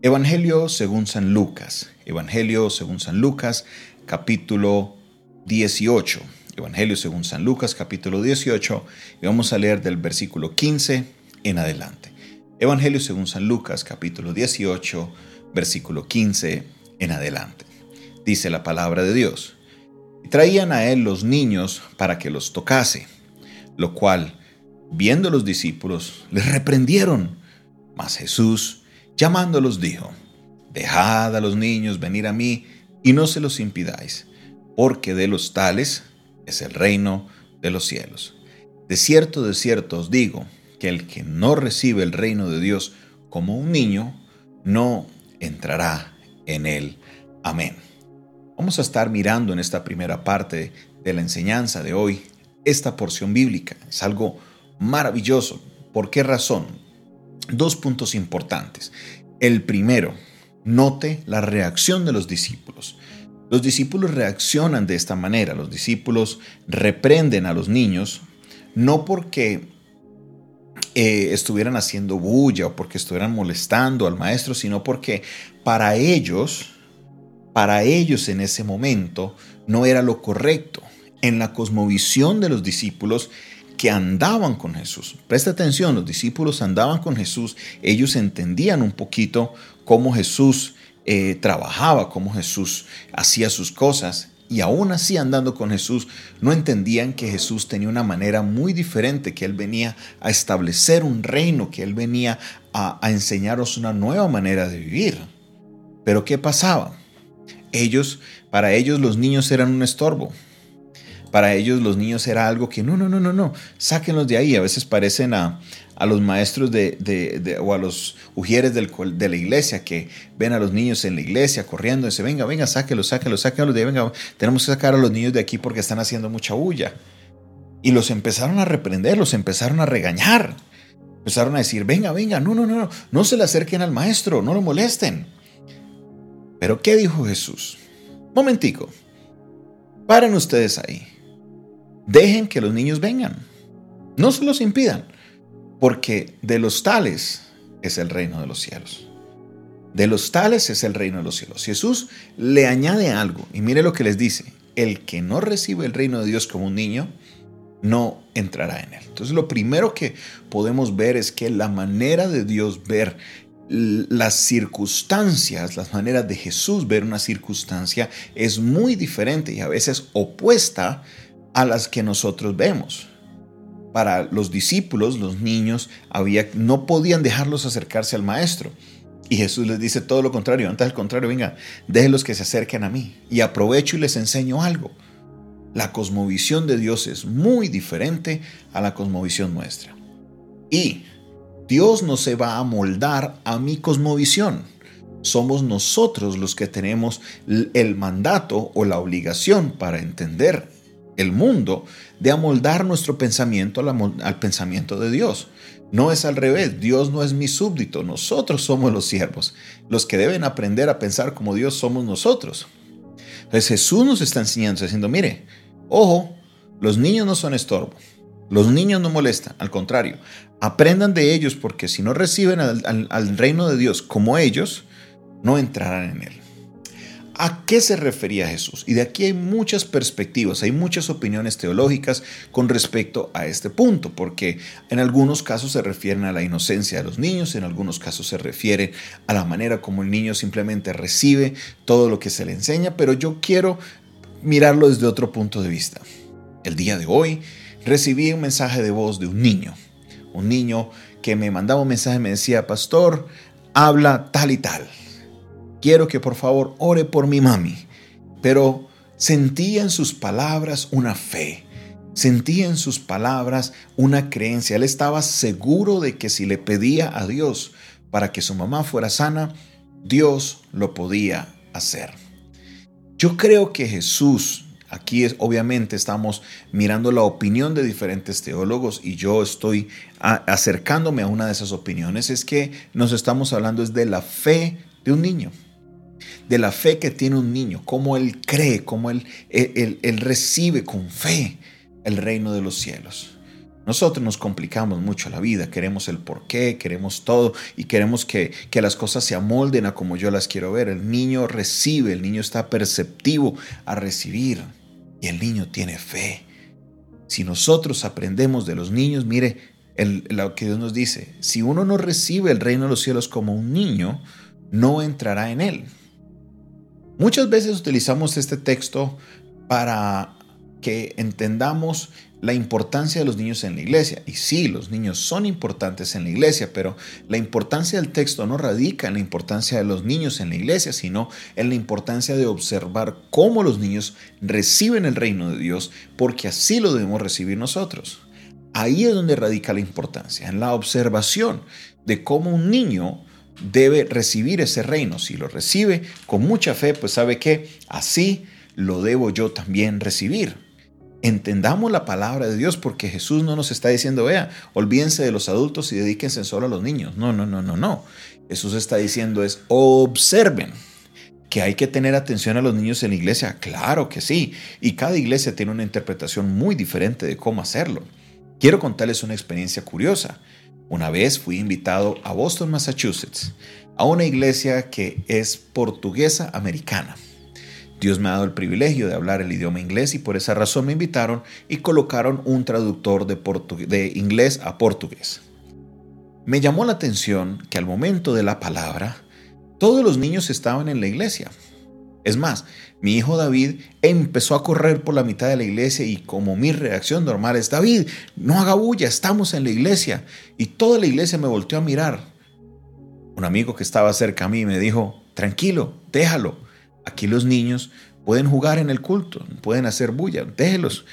Evangelio según San Lucas. Evangelio según San Lucas, capítulo 18. Evangelio según San Lucas, capítulo 18. Y vamos a leer del versículo 15 en adelante. Evangelio según San Lucas, capítulo 18, versículo 15 en adelante. Dice la palabra de Dios. Y traían a él los niños para que los tocase, lo cual, viendo los discípulos, les reprendieron. Mas Jesús, llamándolos, dijo, Dejad a los niños venir a mí y no se los impidáis, porque de los tales es el reino de los cielos. De cierto, de cierto os digo, que el que no recibe el reino de Dios como un niño, no entrará en él. Amén. Vamos a estar mirando en esta primera parte de la enseñanza de hoy esta porción bíblica. Es algo maravilloso. ¿Por qué razón? Dos puntos importantes. El primero, note la reacción de los discípulos. Los discípulos reaccionan de esta manera. Los discípulos reprenden a los niños no porque eh, estuvieran haciendo bulla o porque estuvieran molestando al maestro, sino porque para ellos, para ellos en ese momento no era lo correcto. En la cosmovisión de los discípulos que andaban con Jesús. Presta atención, los discípulos andaban con Jesús, ellos entendían un poquito cómo Jesús eh, trabajaba, cómo Jesús hacía sus cosas y aún así andando con Jesús, no entendían que Jesús tenía una manera muy diferente, que Él venía a establecer un reino, que Él venía a, a enseñaros una nueva manera de vivir. Pero ¿qué pasaba? Ellos, para ellos los niños eran un estorbo. Para ellos los niños era algo que no, no, no, no, no, sáquenlos de ahí. A veces parecen a, a los maestros de, o a los ujieres de la iglesia que ven a los niños en la iglesia corriendo y dicen, venga, venga, sáquelos, sáquenlos, sáquenlos de venga, tenemos que sacar a los niños de aquí porque están haciendo mucha bulla. Y los empezaron a reprender, los empezaron a regañar. Empezaron a decir, venga, venga, no, no, no, no, no se le acerquen al maestro, no lo molesten. Pero ¿qué dijo Jesús? Momentico, paren ustedes ahí. Dejen que los niños vengan. No se los impidan porque de los tales es el reino de los cielos. De los tales es el reino de los cielos. Jesús le añade algo y mire lo que les dice. El que no recibe el reino de Dios como un niño, no entrará en él. Entonces lo primero que podemos ver es que la manera de Dios ver las circunstancias, las maneras de Jesús ver una circunstancia es muy diferente y a veces opuesta a las que nosotros vemos para los discípulos, los niños, había, no podían dejarlos acercarse al maestro. Y Jesús les dice todo lo contrario, antes al contrario, venga, déjenlos que se acerquen a mí y aprovecho y les enseño algo. La cosmovisión de Dios es muy diferente a la cosmovisión nuestra. Y Dios no se va a moldar a mi cosmovisión. Somos nosotros los que tenemos el mandato o la obligación para entender el mundo de amoldar nuestro pensamiento al, pensamiento de Dios. No es al revés, Dios no es mi súbdito, nosotros somos los siervos. Los que deben aprender a pensar como Dios somos nosotros. Entonces Jesús nos está enseñando, diciendo, mire, ojo, los niños no son estorbo, los niños no molestan, al contrario, aprendan de ellos porque si no reciben al reino de Dios como ellos, no entrarán en él. ¿A qué se refería Jesús? Y de aquí hay muchas perspectivas, hay muchas opiniones teológicas con respecto a este punto, porque en algunos casos se refieren a la inocencia de los niños, en algunos casos se refiere a la manera como el niño simplemente recibe todo lo que se le enseña, pero yo quiero mirarlo desde otro punto de vista. El día de hoy recibí un mensaje de voz de un niño, un niño que me mandaba un mensaje y me decía, pastor, habla tal y tal quiero que por favor ore por mi mami. Pero sentía en sus palabras una fe, sentía en sus palabras una creencia. Él estaba seguro de que si le pedía a Dios para que su mamá fuera sana, Dios lo podía hacer. Yo creo que Jesús, aquí es, obviamente estamos mirando la opinión de diferentes teólogos y yo estoy acercándome a una de esas opiniones, es que nos estamos hablando es de la fe de un niño de la fe que tiene un niño, cómo él cree, cómo él, él, recibe con fe el reino de los cielos. Nosotros nos complicamos mucho la vida, queremos el porqué, queremos todo y queremos que, que, las cosas se amolden a como yo las quiero ver. El niño recibe, el niño está perceptivo a recibir y el niño tiene fe. Si nosotros aprendemos de los niños, mire lo que Dios nos dice, si uno no recibe el reino de los cielos como un niño, no entrará en él. Muchas veces utilizamos este texto para que entendamos la importancia de los niños en la iglesia. Y sí, los niños son importantes en la iglesia, pero la importancia del texto no radica en la importancia de los niños en la iglesia, sino en la importancia de observar cómo los niños reciben el reino de Dios, porque así lo debemos recibir nosotros. Ahí es donde radica la importancia, en la observación de cómo un niño debe recibir ese reino. Si lo recibe con mucha fe, pues sabe que así lo debo yo también recibir. Entendamos la palabra de Dios porque Jesús no nos está diciendo, vea, olvídense de los adultos y dedíquense solo a los niños. No, no, no, no, no. Jesús está diciendo es, observen que hay que tener atención a los niños en la iglesia. Claro que sí. Y cada iglesia tiene una interpretación muy diferente de cómo hacerlo. Quiero contarles una experiencia curiosa. Una vez fui invitado a Boston, Massachusetts, a una iglesia que es portuguesa americana. Dios me ha dado el privilegio de hablar el idioma inglés y por esa razón me invitaron y colocaron un traductor de, inglés a portugués. Me llamó la atención que al momento de la palabra, todos los niños estaban en la iglesia. Es más, mi hijo David empezó a correr por la mitad de la iglesia y como mi reacción normal es, David, no haga bulla, estamos en la iglesia. Y toda la iglesia me volteó a mirar. Un amigo que estaba cerca a mí me dijo, tranquilo, déjalo. Aquí los niños pueden jugar en el culto, pueden hacer bulla, déjelos.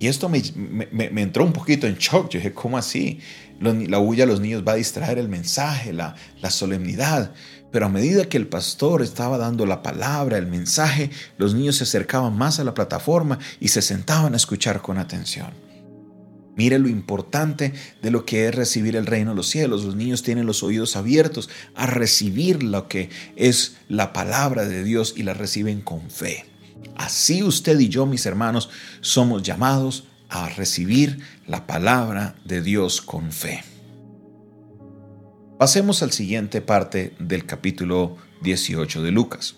Y esto me, entró un poquito en shock. Yo dije, ¿cómo así? La bulla a los niños va a distraer el mensaje, la, la solemnidad. Pero a medida que el pastor estaba dando la palabra, el mensaje, los niños se acercaban más a la plataforma y se sentaban a escuchar con atención. Mire lo importante de lo que es recibir el reino de los cielos. Los niños tienen los oídos abiertos a recibir lo que es la palabra de Dios y la reciben con fe. Así usted y yo, mis hermanos, somos llamados a recibir la palabra de Dios con fe. Pasemos al siguiente parte del capítulo 18 de Lucas.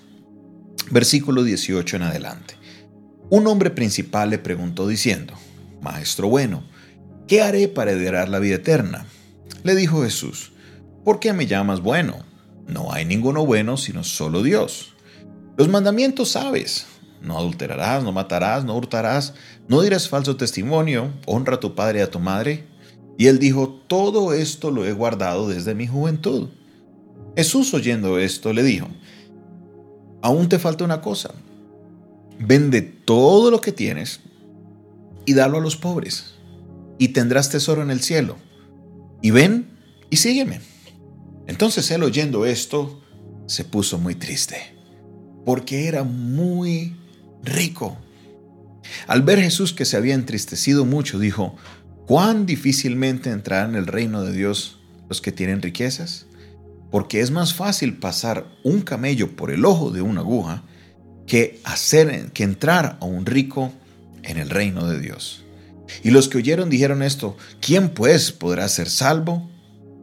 Versículo 18 en adelante. Un hombre principal le preguntó diciendo, Maestro bueno, ¿qué haré para heredar la vida eterna? Le dijo Jesús, ¿por qué me llamas bueno? No hay ninguno bueno sino solo Dios. Los mandamientos sabes. No adulterarás, no matarás, no hurtarás, no dirás falso testimonio, honra a tu padre y a tu madre. Y él dijo, todo esto lo he guardado desde mi juventud. Jesús oyendo esto le dijo, aún te falta una cosa, vende todo lo que tienes y dalo a los pobres y tendrás tesoro en el cielo. Y ven y sígueme. Entonces él oyendo esto se puso muy triste, porque era muy rico. Al ver Jesús que se había entristecido mucho, dijo, ¿cuán difícilmente entrarán en el reino de Dios los que tienen riquezas? Porque es más fácil pasar un camello por el ojo de una aguja que hacer que entrar a un rico en el reino de Dios. Y los que oyeron dijeron esto, ¿quién pues podrá ser salvo?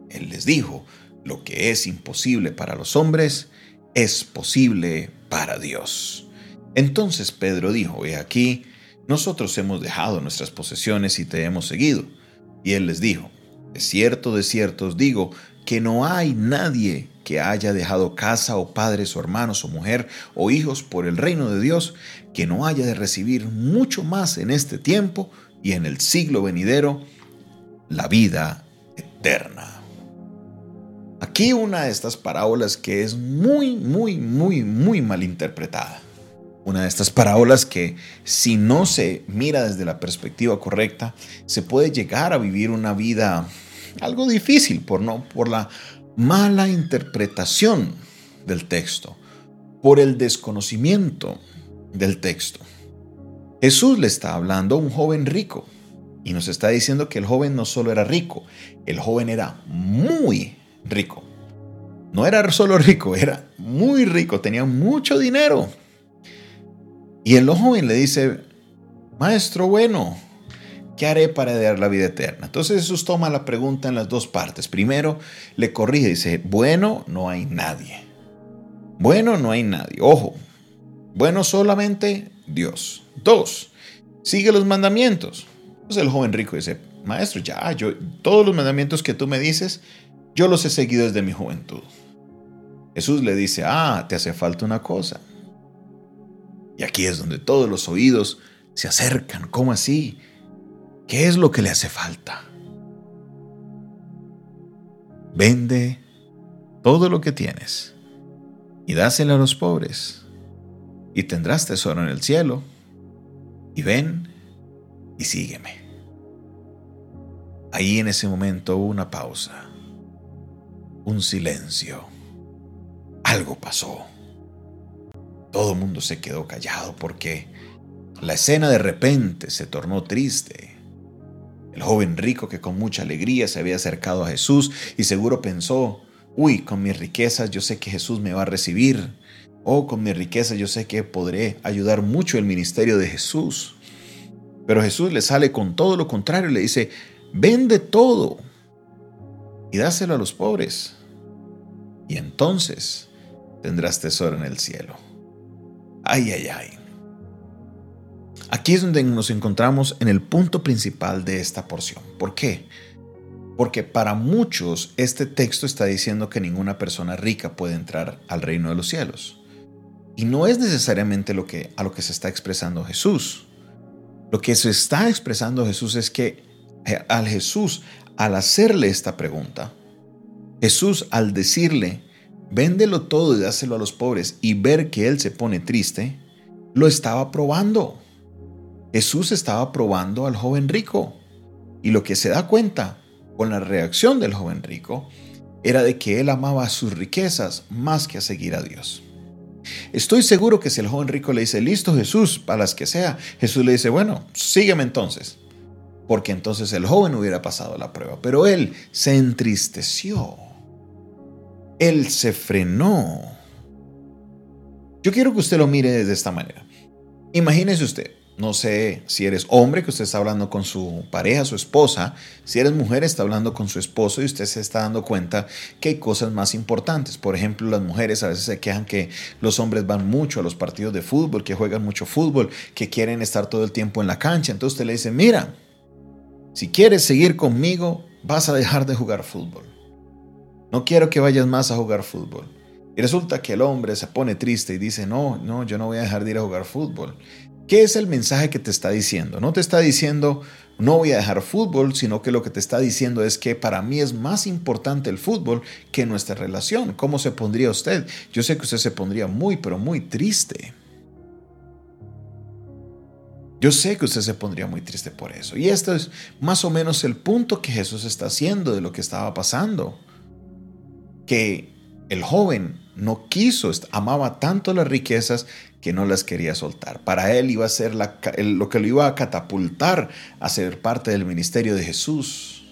Él les dijo, lo que es imposible para los hombres es posible para Dios. Entonces Pedro dijo, he aquí, nosotros hemos dejado nuestras posesiones y te hemos seguido. Y él les dijo, de cierto, de cierto os digo, que no hay nadie que haya dejado casa o padres o hermanos o mujer o hijos por el reino de Dios, que no haya de recibir mucho más en este tiempo y en el siglo venidero la vida eterna. Aquí una de estas parábolas que es muy, muy, muy, muy mal interpretada. Una de estas parábolas que si no se mira desde la perspectiva correcta, se puede llegar a vivir una vida algo difícil por, no, por la mala interpretación del texto, por el desconocimiento del texto. Jesús le está hablando a un joven rico y nos está diciendo que el joven no solo era rico, el joven era muy rico. No era solo rico, era muy rico, tenía mucho dinero. Y el joven le dice, maestro bueno, ¿qué haré para heredar la vida eterna? Entonces Jesús toma la pregunta en las dos partes. Primero, le corrige dice, bueno, no hay nadie. Bueno, no hay nadie. Ojo, bueno solamente Dios. Dos, sigue los mandamientos. Entonces el joven rico dice, maestro, ya, yo, todos los mandamientos que tú me dices, yo los he seguido desde mi juventud. Jesús le dice, ah, te hace falta una cosa. Y aquí es donde todos los oídos se acercan. ¿Cómo así? ¿Qué es lo que le hace falta? Vende todo lo que tienes y dáselo a los pobres y tendrás tesoro en el cielo. Y ven y sígueme. Ahí en ese momento hubo una pausa, un silencio. Algo pasó. Todo el mundo se quedó callado porque la escena de repente se tornó triste. El joven rico que con mucha alegría se había acercado a Jesús y seguro pensó, uy, con mis riquezas yo sé que Jesús me va a recibir. O con mi riqueza yo sé que podré ayudar mucho el ministerio de Jesús. Pero Jesús le sale con todo lo contrario, le dice, vende todo y dáselo a los pobres. Y entonces tendrás tesoro en el cielo. Ay, ay, ay. Aquí es donde nos encontramos en el punto principal de esta porción. ¿Por qué? Porque para muchos este texto está diciendo que ninguna persona rica puede entrar al reino de los cielos. Y no es necesariamente lo que, a lo que se está expresando Jesús. Lo que se está expresando Jesús es que eh, al Jesús, al hacerle esta pregunta, Jesús al decirle, véndelo todo y dáselo a los pobres y ver que él se pone triste, lo estaba probando. Jesús estaba probando al joven rico. Y lo que se da cuenta con la reacción del joven rico era de que él amaba sus riquezas más que a seguir a Dios. Estoy seguro que si el joven rico le dice, listo Jesús, para las que sea, Jesús le dice, bueno, sígueme entonces. Porque entonces el joven hubiera pasado la prueba. Pero él se entristeció. Él se frenó. Yo quiero que usted lo mire de esta manera. Imagínese usted, no sé si eres hombre, que usted está hablando con su pareja, su esposa. Si eres mujer, está hablando con su esposo y usted se está dando cuenta que hay cosas más importantes. Por ejemplo, las mujeres a veces se quejan que los hombres van mucho a los partidos de fútbol, que juegan mucho fútbol, que quieren estar todo el tiempo en la cancha. Entonces usted le dice, mira, si quieres seguir conmigo, vas a dejar de jugar fútbol. No quiero que vayas más a jugar fútbol. Y resulta que el hombre se pone triste y dice, no, no, yo no voy a dejar de ir a jugar fútbol. ¿Qué es el mensaje que te está diciendo? No te está diciendo no voy a dejar fútbol, sino que lo que te está diciendo es que para mí es más importante el fútbol que nuestra relación. ¿Cómo se pondría usted? Yo sé que usted se pondría muy, pero muy triste. Yo sé que usted se pondría muy triste por eso. Y esto es más o menos el punto que Jesús está haciendo de lo que estaba pasando. Que el joven no quiso, amaba tanto las riquezas que no las quería soltar. Para él iba a ser lo que lo iba a catapultar a ser parte del ministerio de Jesús.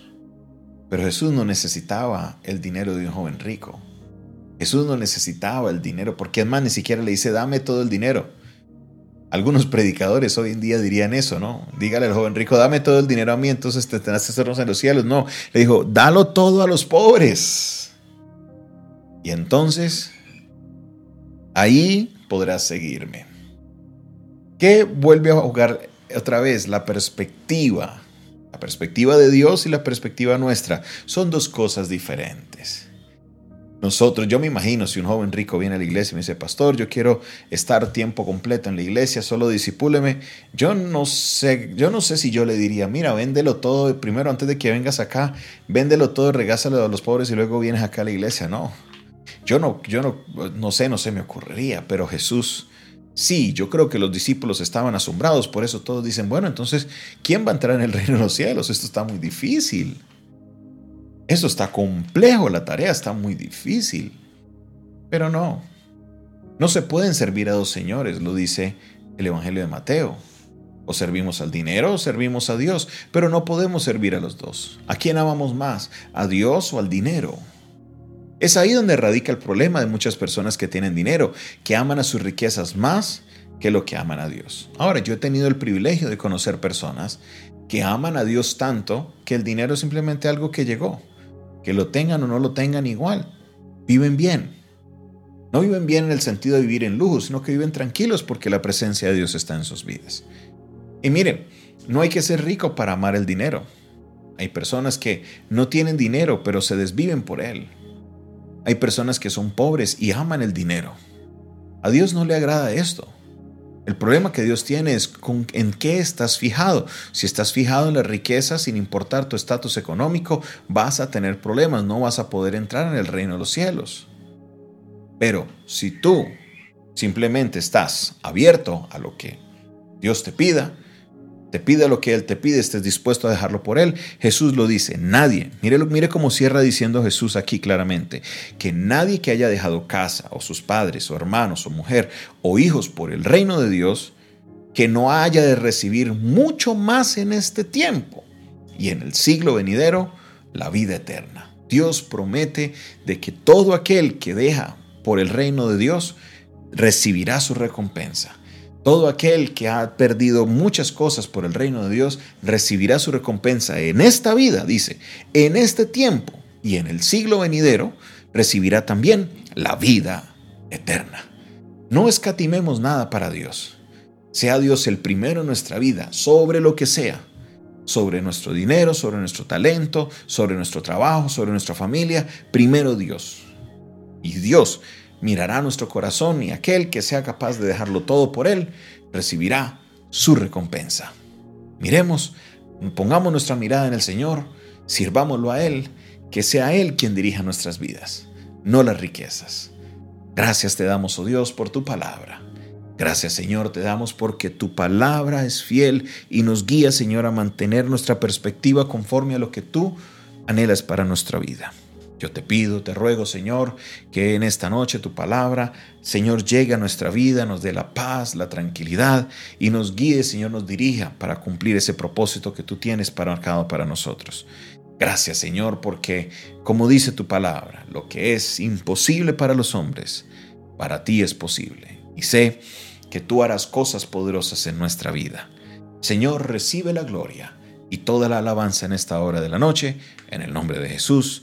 Pero Jesús no necesitaba el dinero de un joven rico. Jesús no necesitaba el dinero, porque es más, ni siquiera le dice, dame todo el dinero. Algunos predicadores hoy en día dirían eso, ¿no? Dígale al joven rico, dame todo el dinero a mí, entonces te tendrás que hacernos en los cielos. No, le dijo, dalo todo a los pobres. Y entonces, ahí podrás seguirme. ¿Qué vuelve a jugar otra vez? La perspectiva. La perspectiva de Dios y la perspectiva nuestra son dos cosas diferentes. Nosotros, yo me imagino si un joven rico viene a la iglesia y me dice, pastor, yo quiero estar tiempo completo en la iglesia, solo disipúleme. Yo no sé, yo no sé si yo le diría, mira, véndelo todo, primero antes de que vengas acá, véndelo todo, regásalo a los pobres y luego vienes acá a la iglesia. No, yo no, yo no, no sé, no se me ocurriría, pero Jesús, sí, yo creo que los discípulos estaban asombrados, por eso todos dicen, bueno, entonces, ¿quién va a entrar en el reino de los cielos? Esto está muy difícil. Eso está complejo, la tarea está muy difícil. Pero no, no se pueden servir a dos señores, lo dice el Evangelio de Mateo. O servimos al dinero o servimos a Dios, pero no podemos servir a los dos. ¿A quién amamos más? ¿A Dios o al dinero? Es ahí donde radica el problema de muchas personas que tienen dinero, que aman a sus riquezas más que lo que aman a Dios. Ahora, yo he tenido el privilegio de conocer personas que aman a Dios tanto que el dinero es simplemente algo que llegó. Que lo tengan o no lo tengan igual. Viven bien. No viven bien en el sentido de vivir en lujo, sino que viven tranquilos porque la presencia de Dios está en sus vidas. Y miren, no hay que ser rico para amar el dinero. Hay personas que no tienen dinero, pero se desviven por él. Hay personas que son pobres y aman el dinero. A Dios no le agrada esto. El problema que Dios tiene es con, en qué estás fijado. Si estás fijado en la riqueza, sin importar tu estatus económico, vas a tener problemas, no vas a poder entrar en el reino de los cielos. Pero si tú simplemente estás abierto a lo que Dios te pida, te pide lo que Él te pide, estés dispuesto a dejarlo por Él. Jesús lo dice, nadie, mire, mire cómo cierra diciendo Jesús aquí claramente, que nadie que haya dejado casa o sus padres o hermanos o mujer o hijos por el reino de Dios, que no haya de recibir mucho más en este tiempo y en el siglo venidero la vida eterna. Dios promete de que todo aquel que deja por el reino de Dios recibirá su recompensa. Todo aquel que ha perdido muchas cosas por el reino de Dios recibirá su recompensa en esta vida, dice, en este tiempo y en el siglo venidero recibirá también la vida eterna. No escatimemos nada para Dios. Sea Dios el primero en nuestra vida, sobre lo que sea, sobre nuestro dinero, sobre nuestro talento, sobre nuestro trabajo, sobre nuestra familia, primero Dios. Y Dios mirará nuestro corazón y aquel que sea capaz de dejarlo todo por Él recibirá su recompensa. Miremos, pongamos nuestra mirada en el Señor, sirvámoslo a Él, que sea Él quien dirija nuestras vidas, no las riquezas. Gracias te damos, oh Dios, por tu palabra. Gracias Señor te damos porque tu palabra es fiel y nos guía Señor a mantener nuestra perspectiva conforme a lo que tú anhelas para nuestra vida. Yo te pido, te ruego, Señor, que en esta noche tu palabra, Señor, llegue a nuestra vida, nos dé la paz, la tranquilidad y nos guíe, Señor, nos dirija para cumplir ese propósito que tú tienes para marcado para nosotros. Gracias, Señor, porque, como dice tu palabra, lo que es imposible para los hombres, para ti es posible. Y sé que tú harás cosas poderosas en nuestra vida. Señor, recibe la gloria y toda la alabanza en esta hora de la noche, en el nombre de Jesús.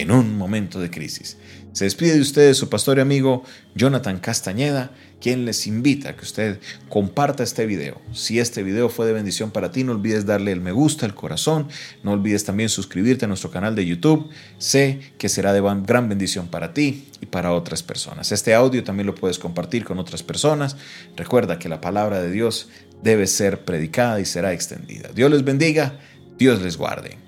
en un momento de crisis. Se despide de ustedes su pastor y amigo Jonathan Castañeda, quien les invita a que usted comparta este video. Si este video fue de bendición para ti, no olvides darle el me gusta, el corazón, no olvides también suscribirte a nuestro canal de YouTube. Sé que será de gran bendición para ti y para otras personas. Este audio también lo puedes compartir con otras personas. Recuerda que la palabra de Dios debe ser predicada y será extendida. Dios les bendiga, Dios les guarde.